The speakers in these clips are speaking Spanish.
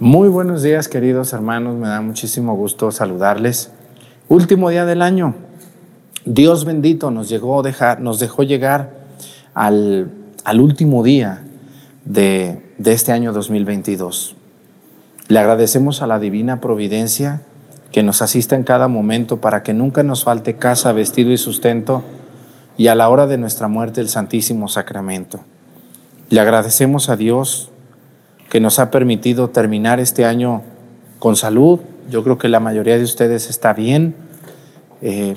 Muy buenos días, queridos hermanos. Me da muchísimo gusto saludarles. Último día del año. Dios bendito nos, llegó dejar, nos dejó llegar al, al último día de, de este año 2022. Le agradecemos a la divina providencia que nos asista en cada momento para que nunca nos falte casa, vestido y sustento, y a la hora de nuestra muerte el Santísimo Sacramento. Le agradecemos a Dios que nos ha permitido terminar este año con salud. Yo creo que la mayoría de ustedes está bien, eh,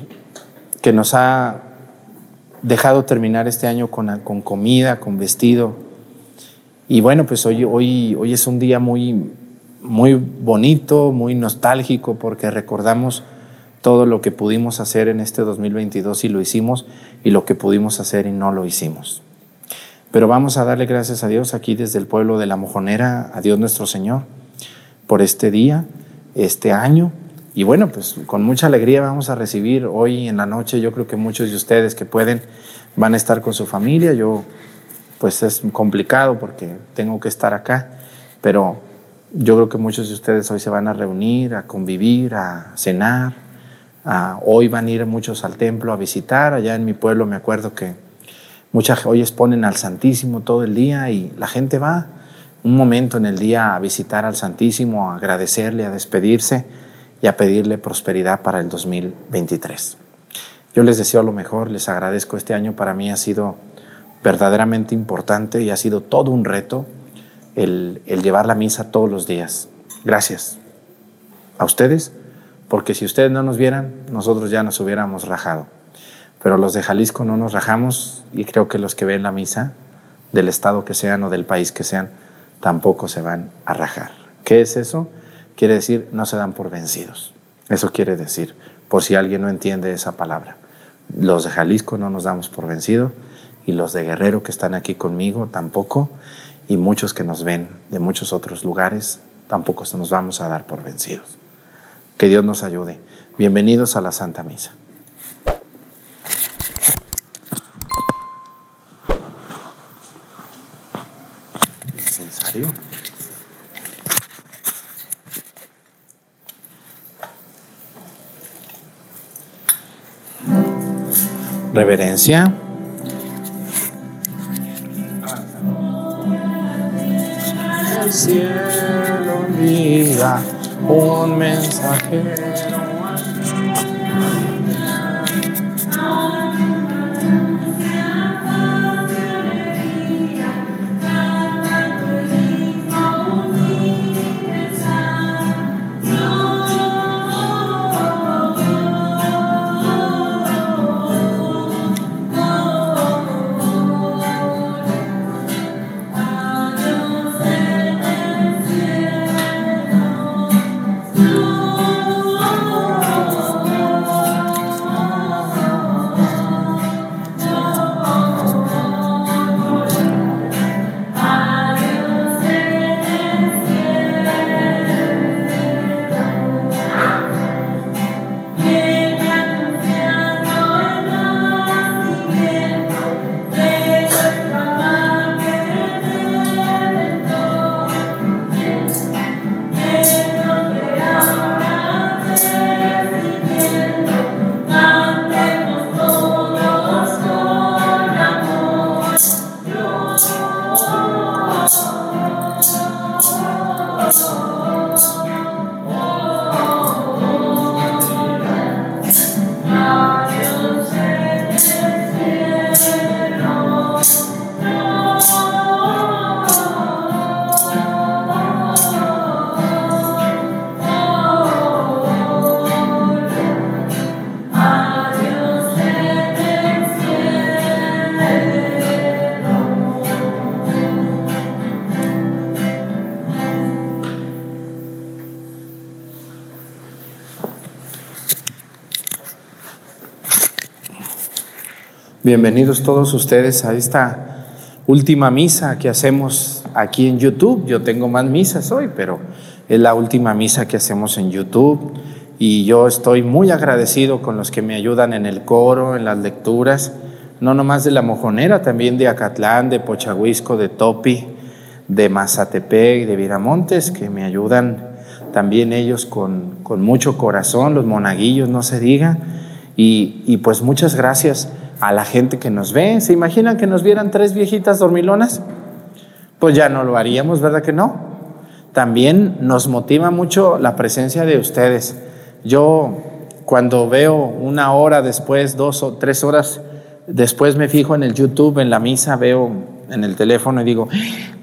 que nos ha dejado terminar este año con, con, comida, con vestido. Y bueno, pues hoy, hoy, hoy es un día muy, muy bonito, muy nostálgico, porque recordamos todo lo que pudimos hacer en este 2022 y lo hicimos, y lo que pudimos hacer y no lo hicimos. Pero vamos a darle gracias a Dios aquí desde el pueblo de La Mojonera, a Dios nuestro Señor, por este día, este año. Y bueno, pues con mucha alegría vamos a recibir hoy en la noche, yo creo que muchos de ustedes que pueden van a estar con su familia. Yo, pues es complicado porque tengo que estar acá, pero yo creo que muchos de ustedes hoy se van a reunir, a convivir, a cenar. hoy van a ir muchos al templo a visitar. Allá en mi pueblo me acuerdo que Muchas hoy exponen al Santísimo todo el día y la gente va un momento en el día a visitar al Santísimo, a agradecerle, a despedirse y a pedirle prosperidad para el 2023. Yo les deseo lo mejor, les agradezco. Este año para mí ha sido verdaderamente importante y ha sido todo un reto el, el llevar la misa todos los días. Gracias a ustedes, porque si ustedes no nos vieran, nosotros ya nos hubiéramos rajado pero los de Jalisco no nos rajamos y creo que los que ven la misa, del estado que sean o del país que sean, tampoco se van a rajar. ¿Qué es eso? Quiere decir no se dan por vencidos. Eso quiere decir, por si alguien no entiende esa palabra. Los de Jalisco no nos damos por vencidos y los de Guerrero que están aquí conmigo tampoco y muchos que nos ven de muchos otros lugares tampoco nos vamos a dar por vencidos. Que Dios nos ayude. Bienvenidos a la Santa Misa. Reverencia. El cielo mira un mensajero Bienvenidos todos ustedes a esta última misa que hacemos aquí en YouTube. Yo tengo más misas hoy, pero es la última misa que hacemos en YouTube y yo estoy muy agradecido con los que me ayudan en el coro, en las lecturas, no nomás de La Mojonera, también de Acatlán, de Pochahuisco, de Topi, de Mazatepec de Viramontes, que me ayudan también ellos con, con mucho corazón, los monaguillos, no se diga. Y, pues muchas gracias a la gente que nos ve. ¿Se imaginan que nos vieran tres viejitas dormilonas? Pues ya no lo haríamos, ¿verdad que no? También nos motiva mucho la presencia de ustedes. Yo cuando veo una hora después, dos o tres horas después me fijo en el YouTube, en la misa, veo en el teléfono y digo,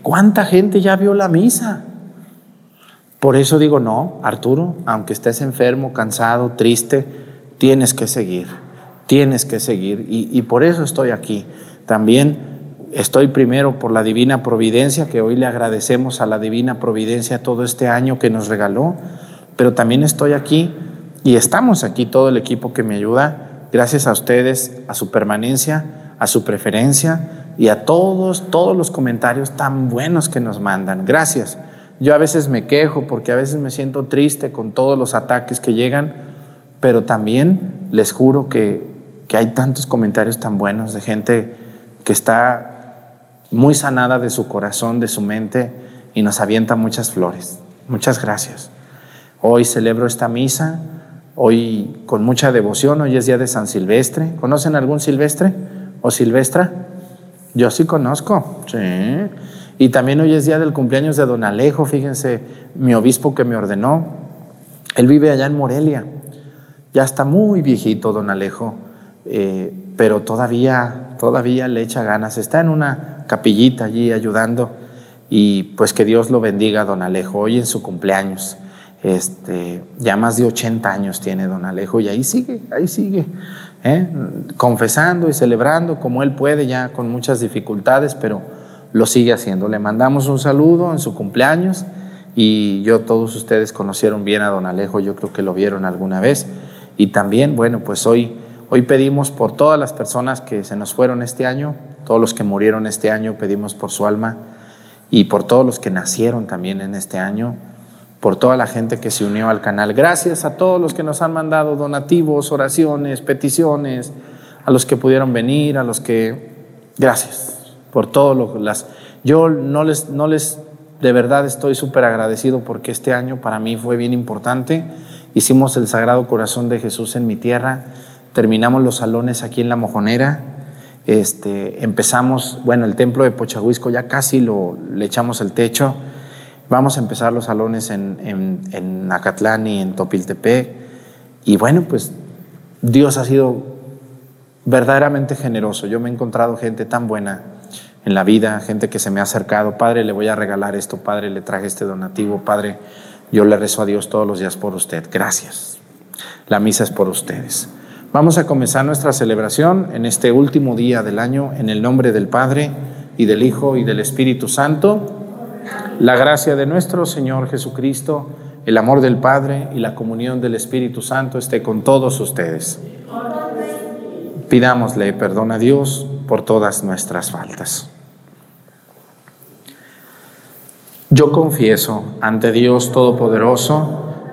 ¿cuánta gente ya vio la misa? Por eso digo, no, Arturo, aunque estés enfermo, cansado, triste, tienes que seguir, tienes que seguir. Y, y, por eso estoy aquí. También estoy primero por la divina providencia, que hoy le agradecemos a la divina providencia todo este año que nos regaló, pero también estoy aquí y estamos aquí todo el equipo que me ayuda, gracias a ustedes, a su permanencia, a su preferencia y a todos, todos los comentarios tan buenos que nos mandan. Gracias. Yo a veces me quejo porque a veces me siento triste con todos los ataques que llegan, pero también les juro que, que hay tantos comentarios tan buenos de gente que está muy sanada de su corazón, de su mente y nos avienta muchas flores. Muchas gracias. Hoy celebro esta misa, hoy con mucha devoción, hoy es día de San Silvestre. ¿Conocen algún Silvestre o Silvestra? Yo sí conozco, sí. Y también hoy es día del cumpleaños de don Alejo, fíjense, mi obispo que me ordenó. Él vive allá en Morelia. Ya está muy viejito don Alejo, eh, pero todavía, todavía le echa ganas. Está en una capillita allí ayudando y pues que Dios lo bendiga don Alejo hoy en su cumpleaños. Este, ya más de 80 años tiene don Alejo y ahí sigue, ahí sigue, ¿eh? confesando y celebrando como él puede, ya con muchas dificultades, pero lo sigue haciendo. Le mandamos un saludo en su cumpleaños y yo, todos ustedes conocieron bien a don Alejo, yo creo que lo vieron alguna vez. Y también, bueno, pues hoy, hoy pedimos por todas las personas que se nos fueron este año, todos los que murieron este año, pedimos por su alma y por todos los que nacieron también en este año, por toda la gente que se unió al canal. Gracias a todos los que nos han mandado donativos, oraciones, peticiones, a los que pudieron venir, a los que... Gracias por todo lo las yo no les no les de verdad estoy súper agradecido porque este año para mí fue bien importante. Hicimos el Sagrado Corazón de Jesús en mi tierra, terminamos los salones aquí en La Mojonera, este, empezamos, bueno, el templo de Pochahuisco ya casi lo, le echamos el techo, vamos a empezar los salones en, en, en Acatlán y en Topiltepec, y bueno, pues Dios ha sido verdaderamente generoso, yo me he encontrado gente tan buena, en la vida, gente que se me ha acercado, Padre, le voy a regalar esto, Padre, le traje este donativo, Padre, yo le rezo a Dios todos los días por usted. Gracias. La misa es por ustedes. Vamos a comenzar nuestra celebración en este último día del año, en el nombre del Padre y del Hijo y del Espíritu Santo. La gracia de nuestro Señor Jesucristo, el amor del Padre y la comunión del Espíritu Santo esté con todos ustedes. Pidámosle perdón a Dios por todas nuestras faltas. Yo confieso ante Dios Todopoderoso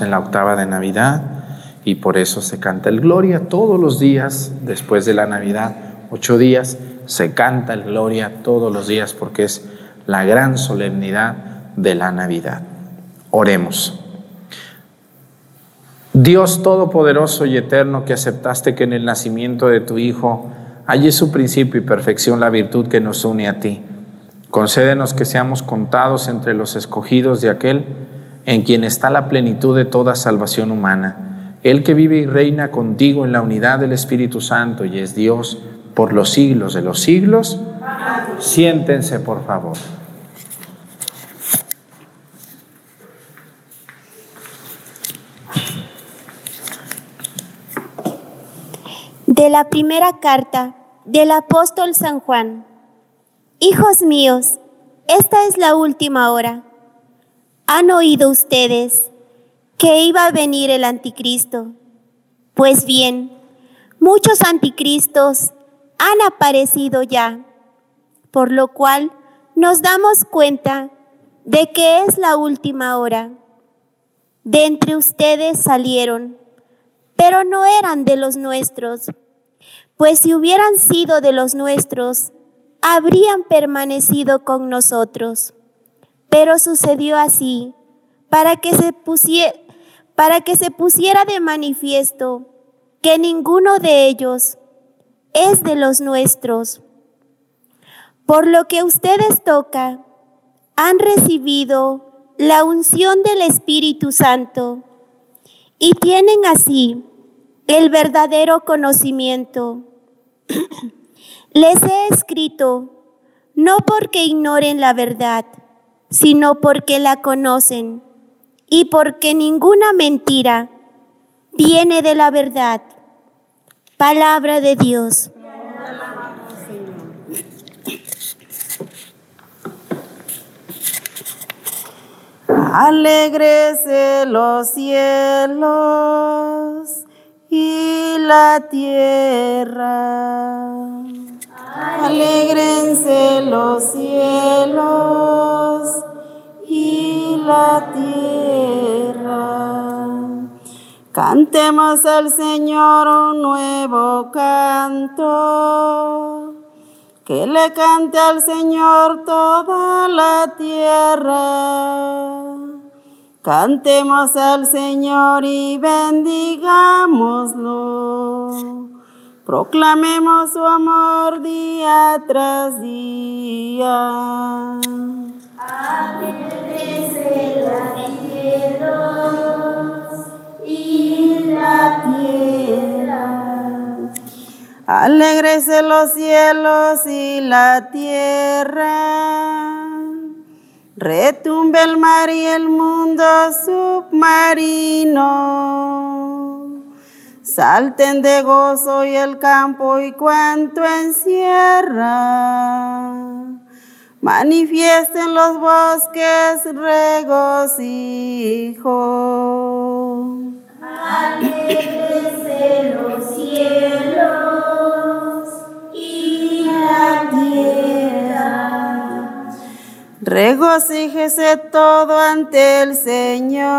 En la octava de Navidad y por eso se canta el Gloria todos los días después de la Navidad, ocho días, se canta el Gloria todos los días porque es la gran solemnidad de la Navidad. Oremos. Dios Todopoderoso y Eterno, que aceptaste que en el nacimiento de tu Hijo halle su principio y perfección la virtud que nos une a ti. Concédenos que seamos contados entre los escogidos de aquel en quien está la plenitud de toda salvación humana, el que vive y reina contigo en la unidad del Espíritu Santo y es Dios por los siglos de los siglos. Siéntense, por favor. De la primera carta del apóstol San Juan. Hijos míos, esta es la última hora. ¿Han oído ustedes que iba a venir el anticristo? Pues bien, muchos anticristos han aparecido ya, por lo cual nos damos cuenta de que es la última hora. De entre ustedes salieron, pero no eran de los nuestros, pues si hubieran sido de los nuestros, habrían permanecido con nosotros. Pero sucedió así para que se pusiera, para que se pusiera de manifiesto que ninguno de ellos es de los nuestros. Por lo que ustedes toca, han recibido la unción del Espíritu Santo y tienen así el verdadero conocimiento. Les he escrito no porque ignoren la verdad, sino porque la conocen y porque ninguna mentira viene de la verdad. Palabra de Dios. Alegrese los cielos y la tierra. Alégrense los cielos la tierra. Cantemos al Señor un nuevo canto. Que le cante al Señor toda la tierra. Cantemos al Señor y bendigámoslo. Proclamemos su amor día tras día. Alégrese los cielos y la tierra. Retumbe el mar y el mundo submarino Salten de gozo y el campo y cuanto encierra. Manifiesten los bosques regocijo. Alégrese los cielos y la tierra. Regocíjese todo ante el Señor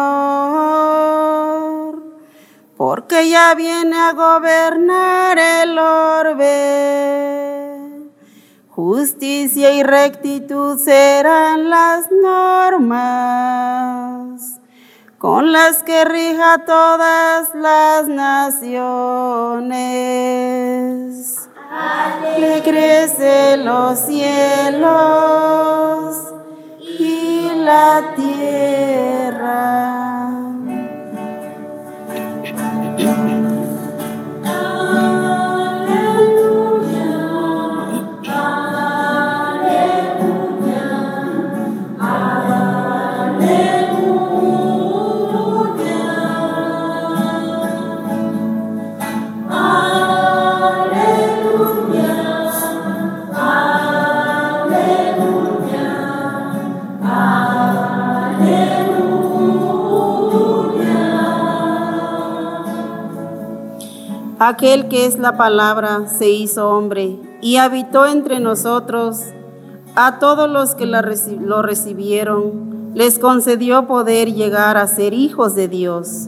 porque ya viene a gobernar el orbe. Justicia y rectitud serán las normas con las que rija todas las naciones. Alegrese los cielos y la tierra. Aquel que es la palabra se hizo hombre y habitó entre nosotros. A todos los que lo recibieron, les concedió poder llegar a ser hijos de Dios.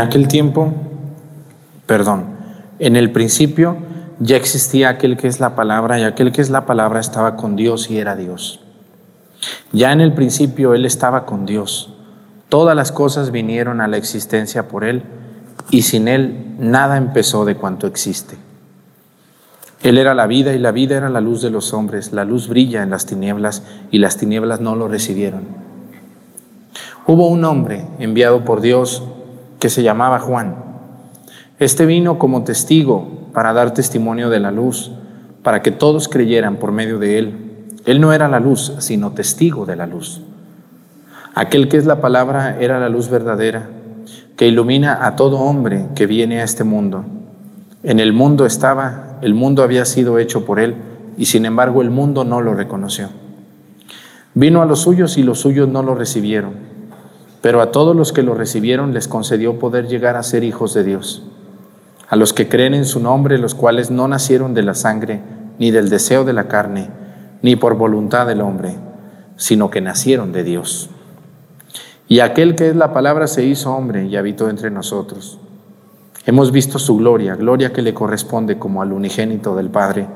En aquel tiempo, perdón, en el principio ya existía aquel que es la palabra y aquel que es la palabra estaba con Dios y era Dios. Ya en el principio Él estaba con Dios. Todas las cosas vinieron a la existencia por Él y sin Él nada empezó de cuanto existe. Él era la vida y la vida era la luz de los hombres. La luz brilla en las tinieblas y las tinieblas no lo recibieron. Hubo un hombre enviado por Dios que se llamaba Juan. Este vino como testigo para dar testimonio de la luz, para que todos creyeran por medio de él. Él no era la luz, sino testigo de la luz. Aquel que es la palabra era la luz verdadera, que ilumina a todo hombre que viene a este mundo. En el mundo estaba, el mundo había sido hecho por él, y sin embargo el mundo no lo reconoció. Vino a los suyos y los suyos no lo recibieron, pero a todos los que lo recibieron les concedió poder llegar a ser hijos de Dios. A los que creen en su nombre, los cuales no nacieron de la sangre, ni del deseo de la carne, ni por voluntad del hombre, sino que nacieron de Dios. Y aquel que es la palabra se hizo hombre y habitó entre nosotros. Hemos visto su gloria, gloria que le corresponde como al unigénito del Padre,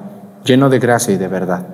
lleno de gracia y de verdad.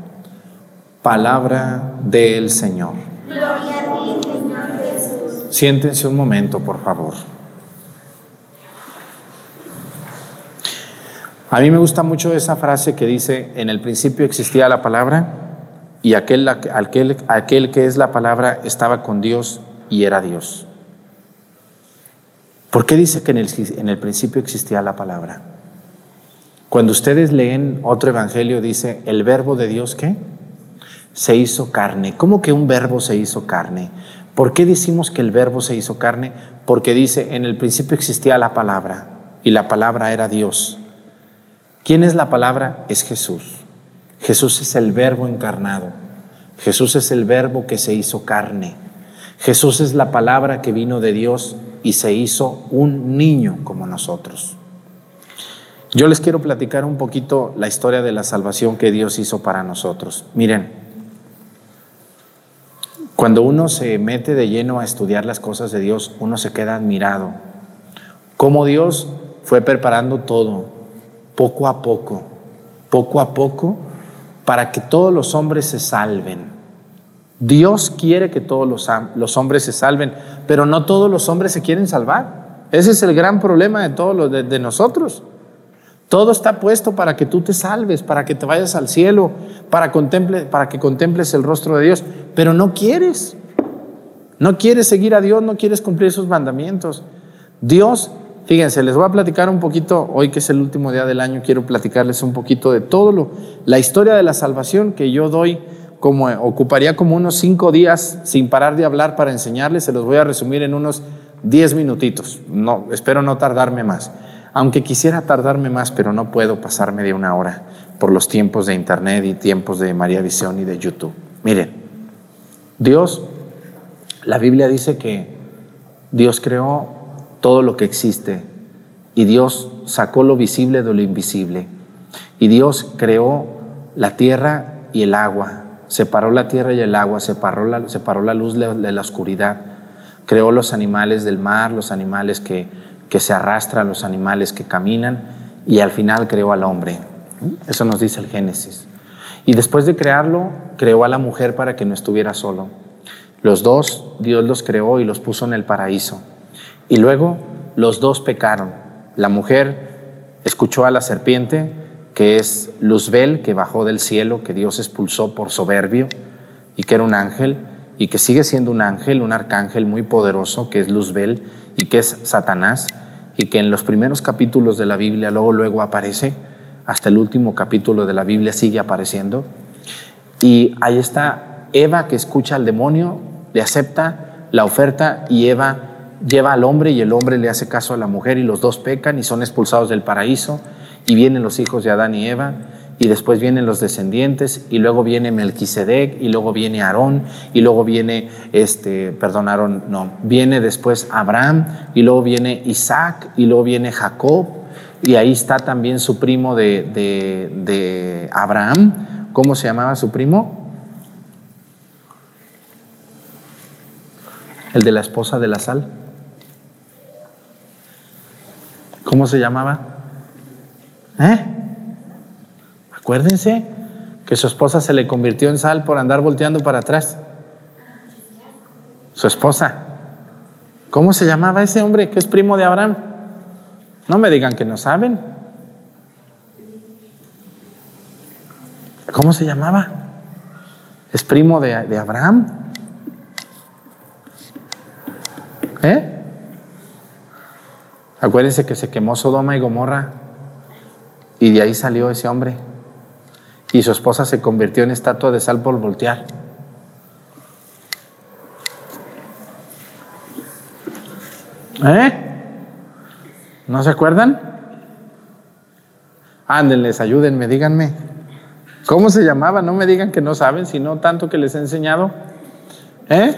Palabra del Señor. Siéntense un momento, por favor. A mí me gusta mucho esa frase que dice, en el principio existía la palabra y aquel, aquel, aquel que es la palabra estaba con Dios y era Dios. ¿Por qué dice que en el, en el principio existía la palabra? Cuando ustedes leen otro evangelio dice, el verbo de Dios, ¿qué? Se hizo carne. ¿Cómo que un verbo se hizo carne? ¿Por qué decimos que el verbo se hizo carne? Porque dice, en el principio existía la palabra y la palabra era Dios. ¿Quién es la palabra? Es Jesús. Jesús es el verbo encarnado. Jesús es el verbo que se hizo carne. Jesús es la palabra que vino de Dios y se hizo un niño como nosotros. Yo les quiero platicar un poquito la historia de la salvación que Dios hizo para nosotros. Miren, cuando uno se mete de lleno a estudiar las cosas de Dios, uno se queda admirado. Cómo Dios fue preparando todo, poco a poco, poco a poco, para que todos los hombres se salven. Dios quiere que todos los, hombres se salven, pero no todos los hombres se quieren salvar. Ese es el gran problema de todos los de, de nosotros. Todo está puesto para que tú te salves, para que te vayas al cielo, para, contemple, para que contemples el rostro de Dios, pero no quieres. No quieres seguir a Dios, no quieres cumplir sus mandamientos. Dios, fíjense, les voy a platicar un poquito, hoy que es el último día del año, quiero platicarles un poquito de todo lo, la historia de la salvación que yo doy, como ocuparía como unos cinco días sin parar de hablar para enseñarles, se los voy a resumir en unos diez minutitos. No, espero no tardarme más aunque quisiera tardarme más, pero no puedo pasarme de una hora por los tiempos de internet y tiempos de María Visión y de YouTube. Miren, Dios, la Biblia dice que Dios creó todo lo que existe y Dios sacó lo visible de lo invisible. Y Dios creó la tierra y el agua, separó la tierra y el agua, separó la, luz de la oscuridad, creó los animales del mar, los animales que, que se arrastran, los animales que caminan y al final creó al hombre. Eso nos dice el Génesis. Y después de crearlo, creó a la mujer para que no estuviera solo. Los dos, Dios los creó y los puso en el paraíso. Y luego los dos pecaron. La mujer escuchó a la serpiente, que es Luzbel, que bajó del cielo, que Dios expulsó por soberbio y que era un ángel y que sigue siendo un ángel, un arcángel muy poderoso, que es Luzbel y que es Satanás y que en los primeros capítulos de la Biblia luego luego aparece hasta el último capítulo de la Biblia sigue apareciendo. Y ahí está Eva que escucha al demonio, le acepta la oferta y Eva lleva al hombre y el hombre le hace caso a la mujer y los dos pecan y son expulsados del paraíso y vienen los hijos de Adán y Eva y después vienen los descendientes y luego viene Melquisedec y luego viene Aarón y luego viene este, perdón, Aarón, no, viene después Abraham y luego viene Isaac y luego viene Jacob y ahí está también su primo de, de, Abraham. ¿Cómo se llamaba su primo? El de la esposa de la sal. ¿Cómo se llamaba? ¿Eh? Acuérdense que su esposa se le convirtió en sal por andar volteando para atrás. Su esposa. ¿Cómo se llamaba ese hombre que es primo de Abraham? No me digan que no saben. ¿Cómo se llamaba? ¿Es primo de, Abraham? ¿Eh? Acuérdense que se quemó Sodoma y Gomorra y de ahí salió ese hombre. Y su esposa se convirtió en estatua de sal por voltear. ¿Eh? ¿No se acuerdan? Ándenles, ayúdenme, díganme. ¿Cómo se llamaba? No me digan que no saben, sino tanto que les he enseñado. ¿Eh?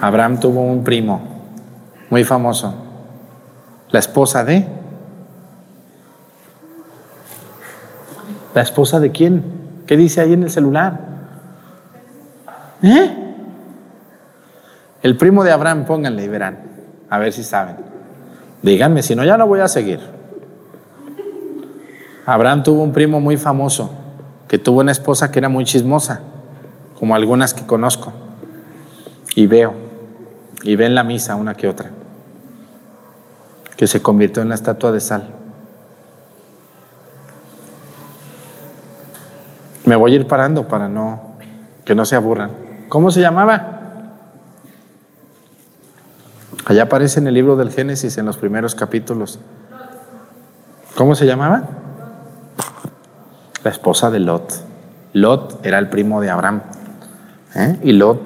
Abraham tuvo un primo muy famoso, la esposa de... ¿La esposa de quién? ¿Qué dice ahí en el celular? ¿Eh? El primo de Abraham, pónganle y verán. A ver si saben. Díganme, si no, ya no voy a seguir. Abraham tuvo un primo muy famoso que tuvo una esposa que era muy chismosa, como algunas que conozco. Y veo, y ven la misa una que otra, que se convirtió en la estatua de sal. Me voy a ir parando para no que no se aburran. ¿Cómo se llamaba? Allá aparece en el libro del Génesis, en los primeros capítulos. ¿Cómo se llamaba? La esposa de Lot. Lot era el primo de Abraham. ¿eh? Y Lot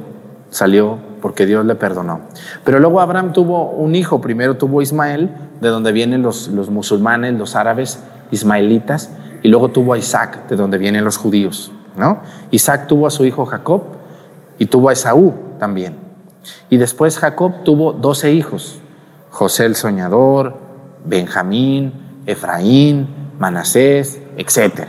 salió porque Dios le perdonó. Pero luego Abraham tuvo un hijo. Primero tuvo Ismael, de donde vienen los, los musulmanes, los árabes, ismaelitas. Y luego tuvo a Isaac, de donde vienen los judíos. ¿no? Isaac tuvo a su hijo Jacob y tuvo a Esaú también. Y después Jacob tuvo doce hijos, José el soñador, Benjamín, Efraín, Manasés, etc.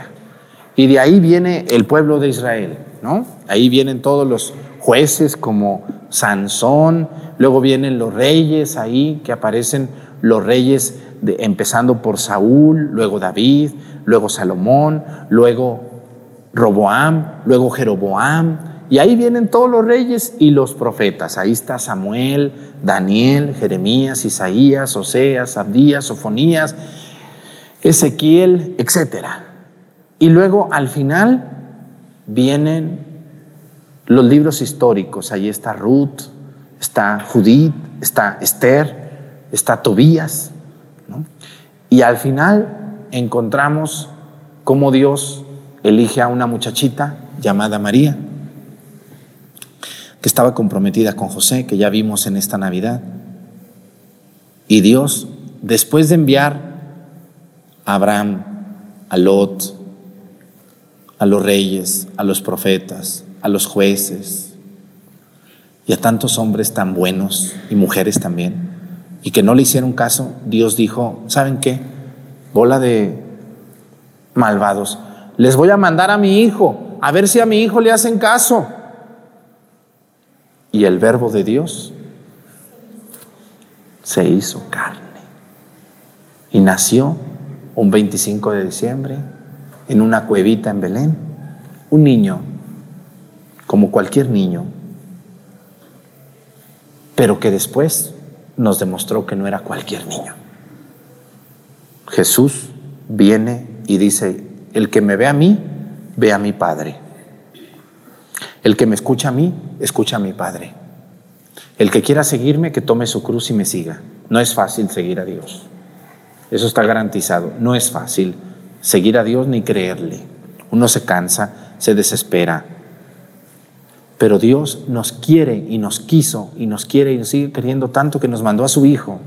Y de ahí viene el pueblo de Israel, ¿no? Ahí vienen todos los jueces como Sansón, luego vienen los reyes ahí, que aparecen los reyes empezando por Saúl, luego David, luego Salomón, luego Roboam, luego Jeroboam, y ahí vienen todos los reyes y los profetas. Ahí está Samuel, Daniel, Jeremías, Isaías, Oseas, Abdías, Sofonías, Ezequiel, etc. Y luego al final vienen los libros históricos. Ahí está Ruth, está Judith, está Esther, está Tobías. Y al final encontramos cómo Dios elige a una muchachita llamada María que estaba comprometida con José, que ya vimos en esta Navidad. Y Dios, después de enviar a Abraham, a Lot, a los reyes, a los profetas, a los jueces y a tantos hombres tan buenos y mujeres también, y que no le hicieron caso, Dios dijo, ¿saben qué? Bola de malvados, les voy a mandar a mi hijo, a ver si a mi hijo le hacen caso. Y el verbo de Dios se hizo carne y nació un 25 de diciembre en una cuevita en Belén, un niño, como cualquier niño, pero que después nos demostró que no era cualquier niño. Jesús viene y dice, el que me ve a mí, ve a mi Padre. El que me escucha a mí, escucha a mi Padre. El que quiera seguirme, que tome su cruz y me siga. No es fácil seguir a Dios. Eso está garantizado. No es fácil seguir a Dios ni creerle. Uno se cansa, se desespera. Pero Dios nos quiere y nos quiso y nos quiere y nos sigue queriendo tanto que nos mandó a su Hijo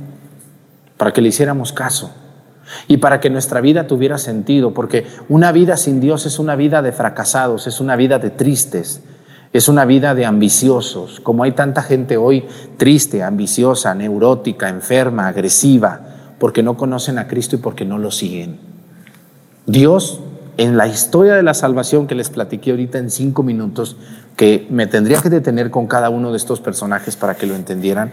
para que le hiciéramos caso y para que nuestra vida tuviera sentido, porque una vida sin Dios es una vida de fracasados, es una vida de tristes, es una vida de ambiciosos, como hay tanta gente hoy triste, ambiciosa, neurótica, enferma, agresiva, porque no conocen a Cristo y porque no lo siguen. Dios, en la historia de la salvación que les platiqué ahorita en cinco minutos, que me tendría que detener con cada uno de estos personajes para que lo entendieran,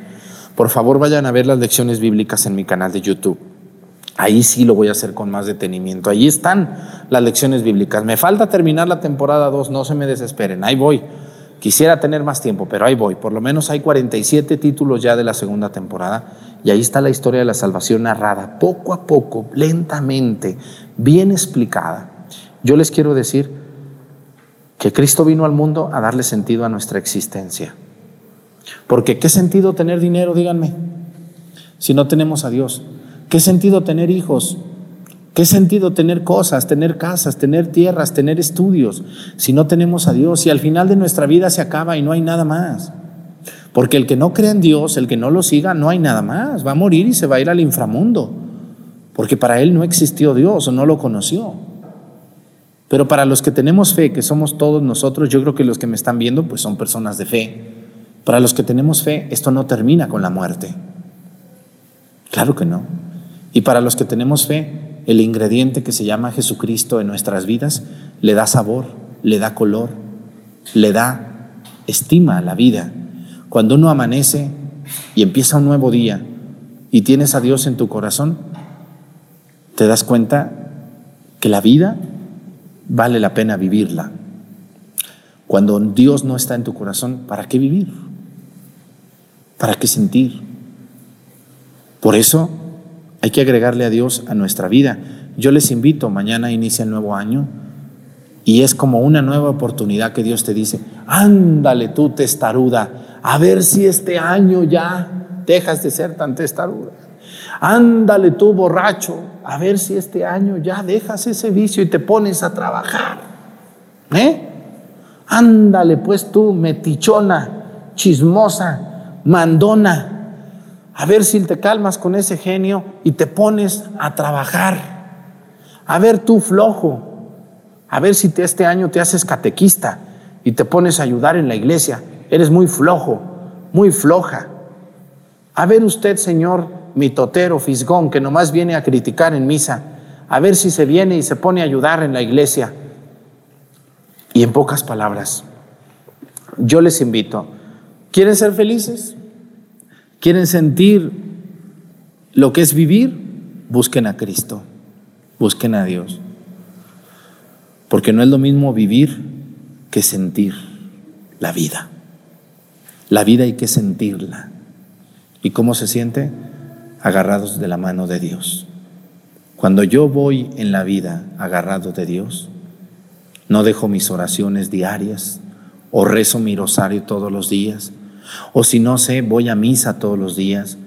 por favor vayan a ver las lecciones bíblicas en mi canal de YouTube. Ahí sí lo voy a hacer con más detenimiento. Ahí están las lecciones bíblicas. Me falta terminar la temporada 2, no se me desesperen, ahí voy. Quisiera tener más tiempo, pero ahí voy. Por lo menos hay 47 títulos ya de la segunda temporada y ahí está la historia de la salvación narrada, poco a poco, lentamente, bien explicada. Yo les quiero decir que Cristo vino al mundo a darle sentido a nuestra existencia. Porque ¿qué sentido tener dinero, díganme, si no tenemos a Dios? ¿Qué sentido tener hijos? ¿Qué sentido tener cosas, tener casas, tener tierras, tener estudios, si no tenemos a Dios? Y al final de nuestra vida se acaba y no hay nada más. Porque el que no cree en Dios, el que no lo siga, no hay nada más. Va a morir y se va a ir al inframundo. Porque para él no existió Dios o no lo conoció. Pero para los que tenemos fe, que somos todos nosotros, yo creo que los que me están viendo, pues son personas de fe. Para los que tenemos fe, esto no termina con la muerte. Claro que no. Y para los que tenemos fe, el ingrediente que se llama Jesucristo en nuestras vidas le da sabor, le da color, le da estima a la vida. Cuando uno amanece y empieza un nuevo día y tienes a Dios en tu corazón, te das cuenta que la vida vale la pena vivirla. Cuando Dios no está en tu corazón, ¿para qué vivir? ¿Para qué sentir? Por eso hay que agregarle a Dios a nuestra vida. Yo les invito, mañana inicia el nuevo año y es como una nueva oportunidad que Dios te dice, ándale tú testaruda, a ver si este año ya dejas de ser tan testaruda. Ándale tú borracho, a ver si este año ya dejas ese vicio y te pones a trabajar. ¿Eh? Ándale pues tú metichona, chismosa, mandona, a ver si te calmas con ese genio y te pones a trabajar. A ver tú flojo, a ver si este año te haces catequista y te pones a ayudar en la iglesia. Eres muy flojo, muy floja. A ver usted, señor mitotero, fisgón, que nomás viene a criticar en misa, a ver si se viene y se pone a ayudar en la iglesia. Y en pocas palabras, yo les invito, ¿quieren ser felices? ¿Quieren sentir lo que es vivir? Busquen a Cristo, busquen a Dios. Porque no es lo mismo vivir que sentir la vida. La vida hay que sentirla. ¿Y cómo se siente? Agarrados de la mano de Dios. Cuando yo voy en la vida agarrado de Dios, no dejo mis oraciones diarias o rezo mi rosario todos los días o si no sé, voy a misa todos los días.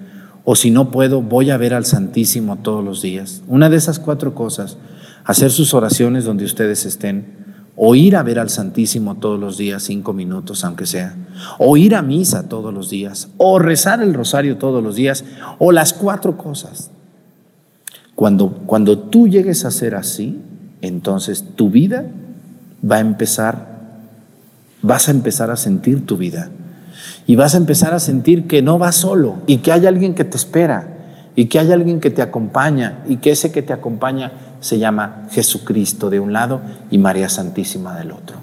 O si no puedo, voy a ver al Santísimo todos los días. Una de esas cuatro cosas, hacer sus oraciones donde ustedes estén, o ir a ver al Santísimo todos los días, cinco minutos aunque sea, o ir a misa todos los días, o rezar el rosario todos los días, o las cuatro cosas. Cuando, cuando tú llegues a ser así, entonces tu vida va a empezar, vas a empezar a sentir tu vida. Y vas a empezar a sentir que no vas solo y que hay alguien que te espera y que hay alguien que te acompaña y que ese que te acompaña se llama Jesucristo de un lado y María Santísima del otro.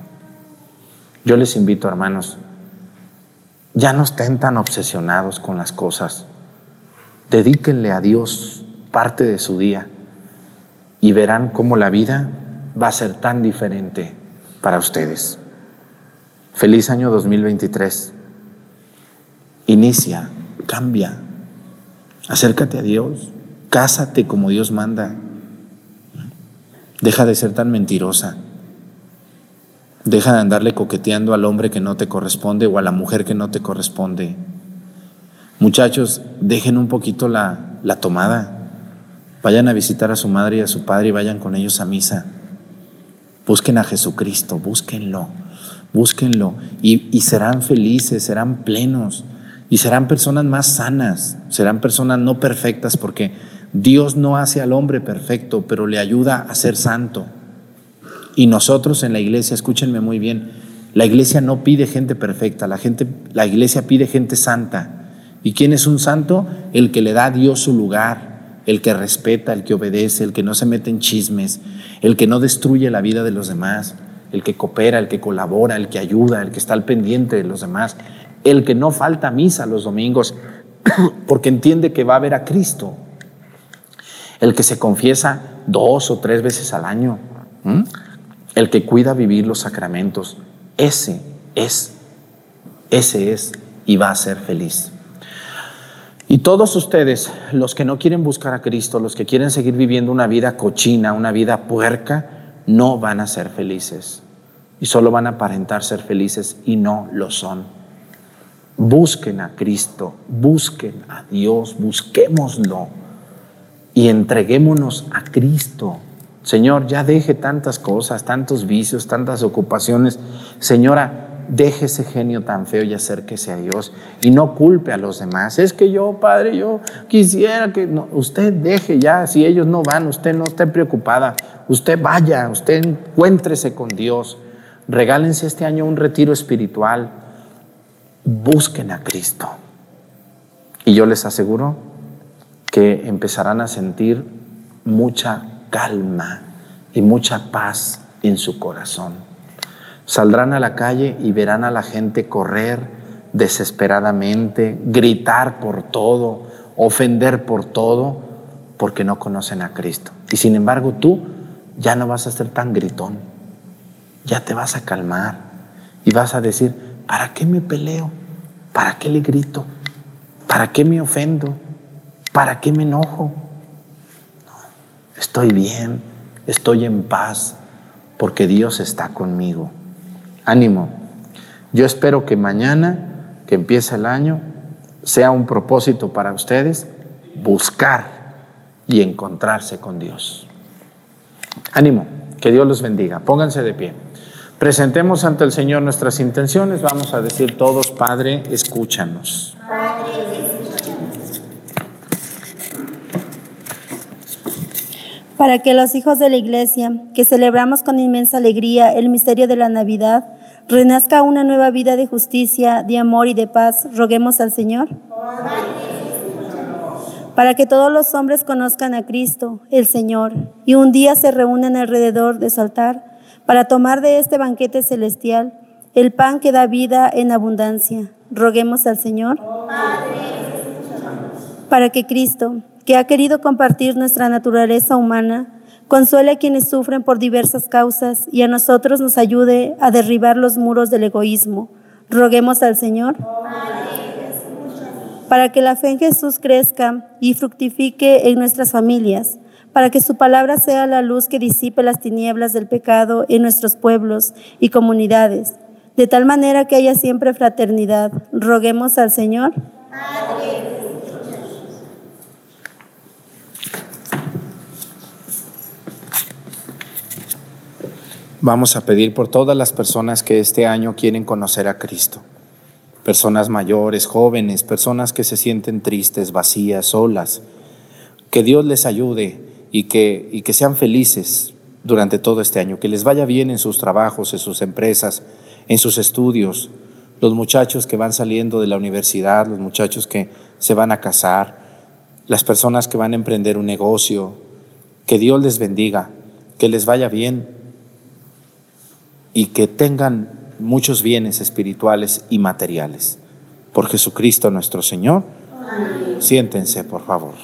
Yo les invito, hermanos, ya no estén tan obsesionados con las cosas. Dedíquenle a Dios parte de su día y verán cómo la vida va a ser tan diferente para ustedes. Feliz año 2023. Inicia, cambia, acércate a Dios, cásate como Dios manda. Deja de ser tan mentirosa. Deja de andarle coqueteando al hombre que no te corresponde o a la mujer que no te corresponde. Muchachos, dejen un poquito la, la tomada. Vayan a visitar a su madre y a su padre y vayan con ellos a misa. Busquen a Jesucristo, búsquenlo, búsquenlo y, y serán felices, serán plenos y serán personas más sanas, serán personas no perfectas porque Dios no hace al hombre perfecto, pero le ayuda a ser santo. Y nosotros en la iglesia, escúchenme muy bien, la iglesia no pide gente perfecta, la, gente, la iglesia pide gente santa. ¿Y quién es un santo? El que le da a Dios su lugar, el que respeta, el que obedece, el que no se mete en chismes, el que no destruye la vida de los demás, el que coopera, el que colabora, el que ayuda, el que está al pendiente de los demás, el que no falta misa los domingos porque entiende que va a ver a Cristo, el que se confiesa dos o tres veces al año, el que cuida vivir los sacramentos, ese es, ese es y va a ser feliz. Y todos ustedes, los que no quieren buscar a Cristo, los que quieren seguir viviendo una vida cochina, una vida puerca, no van a ser felices. Y solo van a aparentar ser felices y no lo son. Busquen a Cristo, busquen a Dios, busquémoslo y entreguémonos a Cristo. Señor, ya deje tantas cosas, tantos vicios, tantas ocupaciones. Señora, deje ese genio tan feo y acérquese a Dios y no culpe a los demás. Es que yo, Padre, yo quisiera que no, usted deje ya, si ellos no van, usted no esté preocupada, usted vaya, usted encuéntrese con Dios. Regálense este año un retiro espiritual. Busquen a Cristo. Y yo les aseguro que empezarán a sentir mucha calma y mucha paz en su corazón. Saldrán a la calle y verán a la gente correr desesperadamente, gritar por todo, ofender por todo, porque no conocen a Cristo. Y sin embargo tú ya no vas a ser tan gritón, ya te vas a calmar y vas a decir, ¿para qué me peleo? ¿Para qué le grito? ¿Para qué me ofendo? ¿Para qué me enojo? estoy bien, estoy en paz, porque Dios está conmigo. Ánimo. Yo espero que mañana, que empiece el año, sea un propósito para ustedes buscar y encontrarse con Dios. Ánimo, que Dios los bendiga. Pónganse de pie. Presentemos ante el Señor nuestras intenciones. Vamos a decir todos, Padre, escúchanos. para que los hijos de la Iglesia, que celebramos con inmensa alegría el misterio de la Navidad, renazca una nueva vida de justicia, de amor y de paz, roguemos al Señor. Para que todos los hombres conozcan a Cristo, el Señor, y un día se reúnan alrededor de su altar para tomar de este banquete celestial el pan que da vida en abundancia. Roguemos al Señor. Para que Cristo, que ha querido compartir nuestra naturaleza humana, consuele a quienes sufren por diversas causas y a nosotros nos ayude a derribar los muros del egoísmo. Roguemos al Señor. Para que la fe en Jesús crezca y fructifique en nuestras familias, para que su palabra sea la luz que disipe las tinieblas del pecado en nuestros pueblos y comunidades, de tal manera que haya siempre fraternidad. Roguemos al Señor. Vamos a pedir por todas las personas que este año quieren conocer a Cristo. Personas mayores, jóvenes, personas que se sienten tristes, vacías, solas. Que Dios les ayude y que, y que sean felices durante todo este año, que les vaya bien en sus trabajos, en sus empresas, en sus estudios, los muchachos que van saliendo de la universidad, los muchachos que se van a casar, las personas que van a emprender un negocio, que Dios les bendiga, que les vaya bien y que tengan muchos bienes espirituales y materiales. Por Jesucristo nuestro Señor. Siéntense, por favor.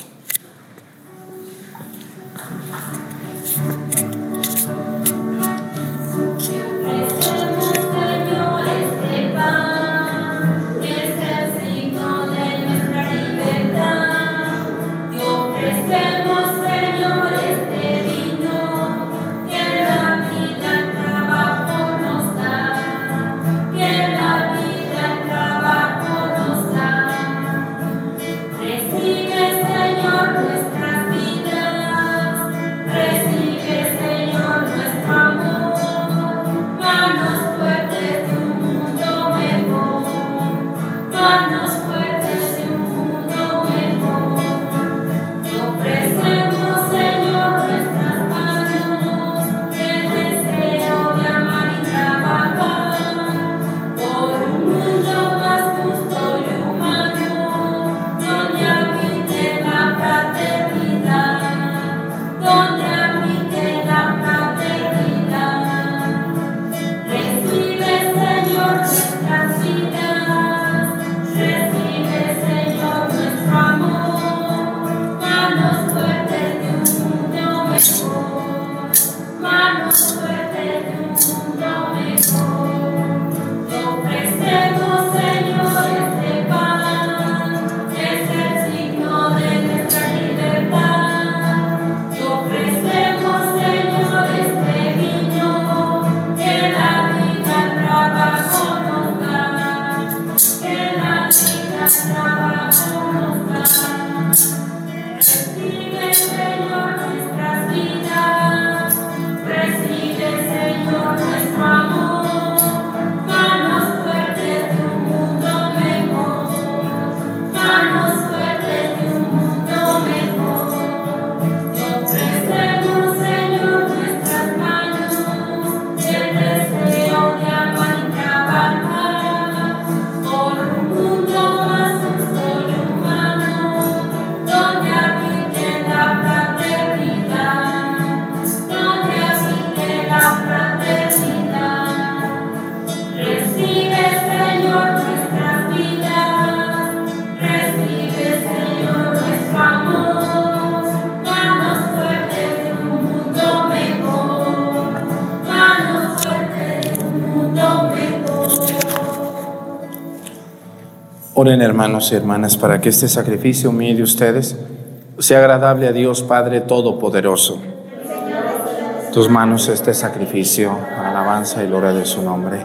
Oren hermanos y hermanas para que este sacrificio mío de ustedes sea agradable a Dios Padre Todopoderoso. Tus manos este sacrificio, alabanza y gloria de su nombre,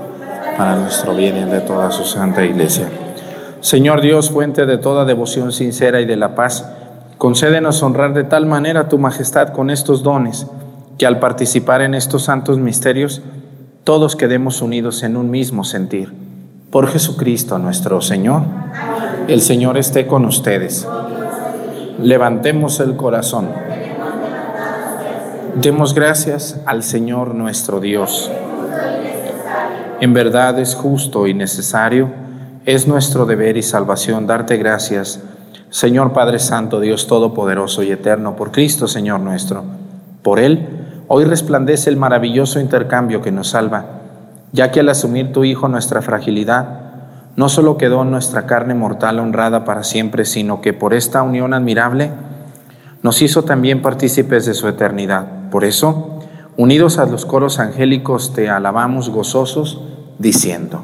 para nuestro bien y de toda su santa iglesia. Señor Dios, fuente de toda devoción sincera y de la paz, concédenos honrar de tal manera tu majestad con estos dones, que al participar en estos santos misterios, todos quedemos unidos en un mismo sentir por Jesucristo nuestro Señor. El Señor esté con ustedes. Levantemos el corazón. Demos gracias al Señor nuestro Dios. En verdad es justo y necesario, es nuestro deber y salvación darte gracias, Señor Padre Santo, Dios Todopoderoso y Eterno, por Cristo Señor nuestro. Por Él, hoy resplandece el maravilloso intercambio que nos salva ya que al asumir tu Hijo nuestra fragilidad, no solo quedó nuestra carne mortal honrada para siempre, sino que por esta unión admirable nos hizo también partícipes de su eternidad. Por eso, unidos a los coros angélicos, te alabamos gozosos, diciendo,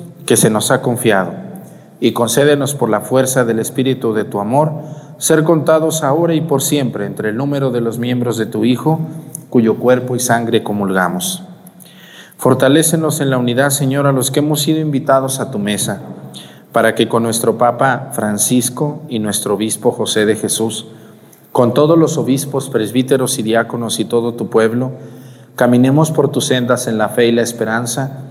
que se nos ha confiado y concédenos por la fuerza del Espíritu de tu amor ser contados ahora y por siempre entre el número de los miembros de tu Hijo, cuyo cuerpo y sangre comulgamos. Fortalécenos en la unidad, Señor, a los que hemos sido invitados a tu mesa, para que con nuestro Papa Francisco y nuestro Obispo José de Jesús, con todos los obispos, presbíteros y diáconos y todo tu pueblo, caminemos por tus sendas en la fe y la esperanza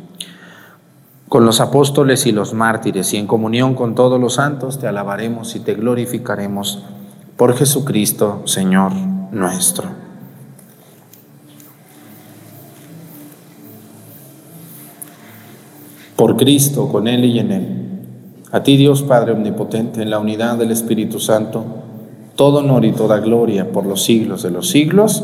Con los apóstoles y los mártires y en comunión con todos los santos te alabaremos y te glorificaremos por Jesucristo, Señor nuestro. Por Cristo, con Él y en Él. A ti Dios Padre Omnipotente, en la unidad del Espíritu Santo, todo honor y toda gloria por los siglos de los siglos.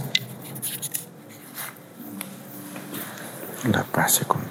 Contigo.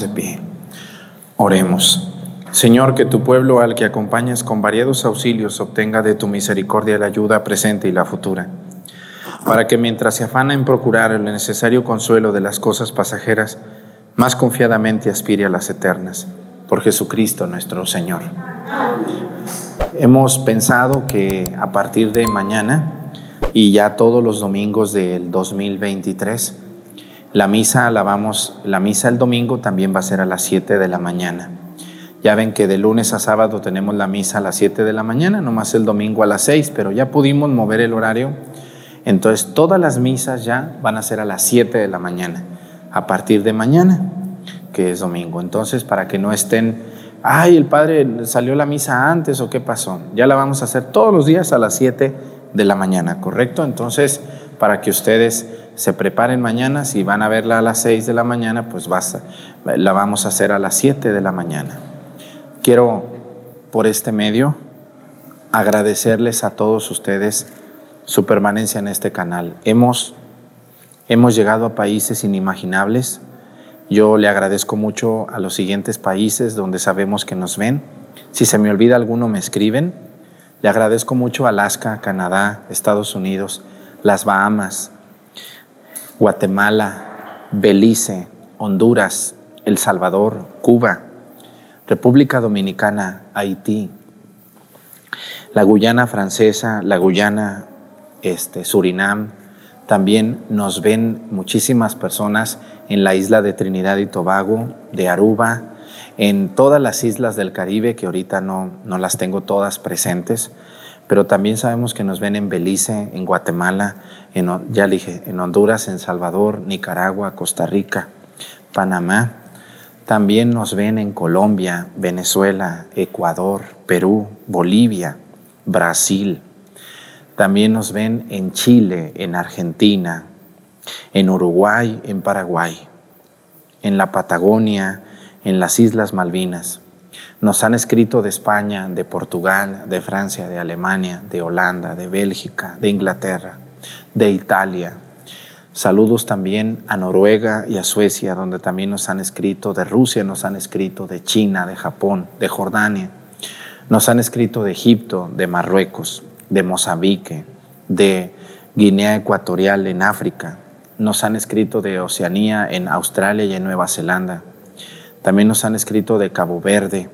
De pie. Oremos. Señor, que tu pueblo al que acompañas con variados auxilios obtenga de tu misericordia la ayuda presente y la futura, para que mientras se afana en procurar el necesario consuelo de las cosas pasajeras, más confiadamente aspire a las eternas. Por Jesucristo nuestro Señor. Hemos pensado que a partir de mañana y ya todos los domingos del 2023, la misa la vamos, la misa el domingo también va a ser a las 7 de la mañana. Ya ven que de lunes a sábado tenemos la misa a las 7 de la mañana, nomás el domingo a las 6, pero ya pudimos mover el horario. Entonces todas las misas ya van a ser a las 7 de la mañana, a partir de mañana, que es domingo. Entonces para que no estén, ay, el padre salió la misa antes o qué pasó. Ya la vamos a hacer todos los días a las 7 de la mañana, ¿correcto? Entonces para que ustedes se preparen mañana, si van a verla a las 6 de la mañana, pues basta, la vamos a hacer a las 7 de la mañana. Quiero por este medio agradecerles a todos ustedes su permanencia en este canal. Hemos, hemos llegado a países inimaginables. Yo le agradezco mucho a los siguientes países donde sabemos que nos ven. Si se me olvida alguno, me escriben. Le agradezco mucho a Alaska, Canadá, Estados Unidos, las Bahamas, Guatemala, Belice, Honduras, El Salvador, Cuba, República Dominicana, Haití, la Guyana francesa, la Guyana, este, Surinam. También nos ven muchísimas personas en la isla de Trinidad y Tobago, de Aruba, en todas las islas del Caribe, que ahorita no, no las tengo todas presentes, pero también sabemos que nos ven en Belice, en Guatemala, en, ya dije, en Honduras, en Salvador, Nicaragua, Costa Rica, Panamá. También nos ven en Colombia, Venezuela, Ecuador, Perú, Bolivia, Brasil. También nos ven en Chile, en Argentina, en Uruguay, en Paraguay, en la Patagonia, en las Islas Malvinas. Nos han escrito de España, de Portugal, de Francia, de Alemania, de Holanda, de Bélgica, de Inglaterra, de Italia. Saludos también a Noruega y a Suecia, donde también nos han escrito, de Rusia nos han escrito, de China, de Japón, de Jordania. Nos han escrito de Egipto, de Marruecos, de Mozambique, de Guinea Ecuatorial en África. Nos han escrito de Oceanía en Australia y en Nueva Zelanda. También nos han escrito de Cabo Verde,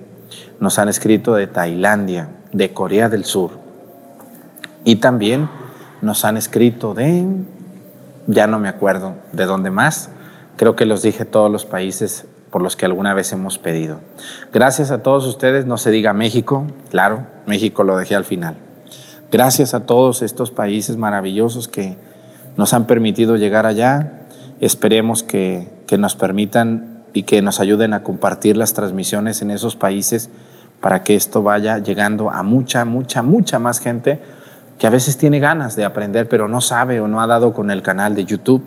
nos han escrito de Tailandia, de Corea del Sur. Y también nos han escrito de, ya no me acuerdo de dónde más, creo que los dije todos los países por los que alguna vez hemos pedido. Gracias a todos ustedes, no se diga México, claro, México lo dejé al final. Gracias a todos estos países maravillosos que nos han permitido llegar allá. Esperemos que, que nos permitan y que nos ayuden a compartir las transmisiones en esos países para que esto vaya llegando a mucha, mucha, mucha más gente que a veces tiene ganas de aprender, pero no sabe o no ha dado con el canal de YouTube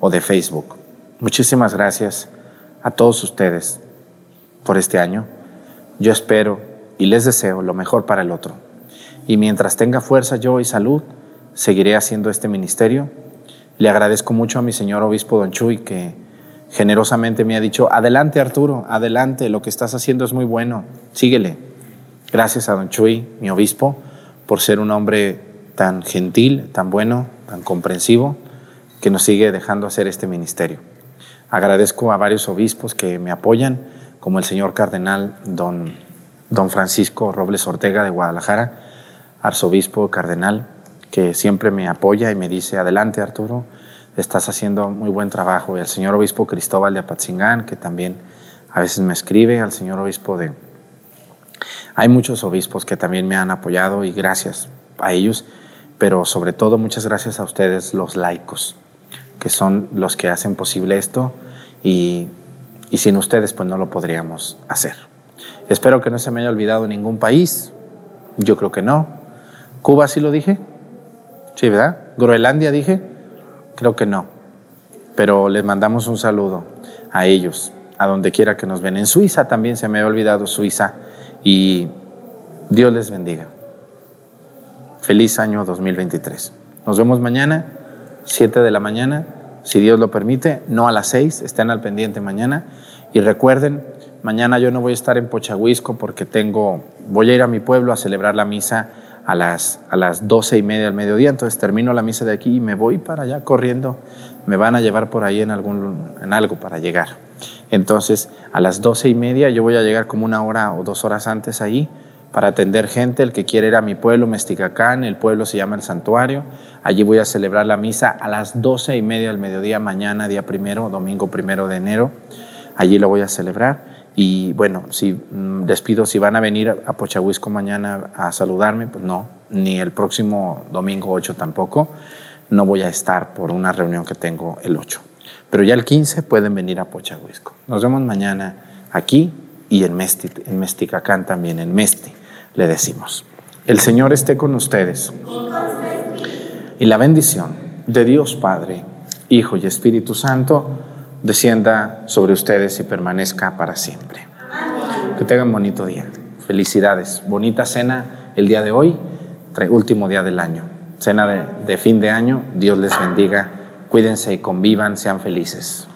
o de Facebook. Muchísimas gracias a todos ustedes por este año. Yo espero y les deseo lo mejor para el otro. Y mientras tenga fuerza yo y salud, seguiré haciendo este ministerio. Le agradezco mucho a mi señor obispo Don Chuy que generosamente me ha dicho, adelante Arturo, adelante, lo que estás haciendo es muy bueno, síguele. Gracias a don Chuy, mi obispo, por ser un hombre tan gentil, tan bueno, tan comprensivo, que nos sigue dejando hacer este ministerio. Agradezco a varios obispos que me apoyan, como el señor cardenal don, don Francisco Robles Ortega de Guadalajara, arzobispo cardenal, que siempre me apoya y me dice, adelante Arturo, estás haciendo muy buen trabajo. Y al señor obispo Cristóbal de Apatzingán, que también a veces me escribe, al señor obispo de... Hay muchos obispos que también me han apoyado y gracias a ellos, pero sobre todo muchas gracias a ustedes los laicos, que son los que hacen posible esto y, y sin ustedes pues no lo podríamos hacer. Espero que no se me haya olvidado ningún país, yo creo que no. Cuba sí lo dije, sí, ¿verdad? Groenlandia dije. Creo que no. Pero les mandamos un saludo a ellos, a donde quiera que nos ven. En Suiza también se me ha olvidado Suiza. Y Dios les bendiga. Feliz año 2023. Nos vemos mañana, 7 de la mañana, si Dios lo permite, no a las 6, estén al pendiente mañana. Y recuerden, mañana yo no voy a estar en Pochahuisco porque tengo, voy a ir a mi pueblo a celebrar la misa a las, a las doce y media del mediodía, entonces termino la misa de aquí y me voy para allá corriendo, me van a llevar por ahí en, algún, en algo para llegar. Entonces, a las doce y media yo voy a llegar como una hora o dos horas antes ahí para atender gente, el que quiere ir a mi pueblo, Mesticacán, el pueblo se llama El Santuario, allí voy a celebrar la misa a las doce y media del mediodía mañana, día primero, domingo primero de enero, allí lo voy a celebrar. Y bueno, si mm, despido, si van a venir a Pochahuisco mañana a saludarme, pues no, ni el próximo domingo 8 tampoco. No voy a estar por una reunión que tengo el 8. Pero ya el 15 pueden venir a Pochahuisco. Nos vemos mañana aquí y en, Mesti, en Mesticacán también, en Mesti, le decimos. El Señor esté con ustedes. Y la bendición de Dios Padre, Hijo y Espíritu Santo descienda sobre ustedes y permanezca para siempre. Que tengan bonito día. Felicidades. Bonita cena el día de hoy, último día del año. Cena de, de fin de año. Dios les bendiga. Cuídense y convivan, sean felices.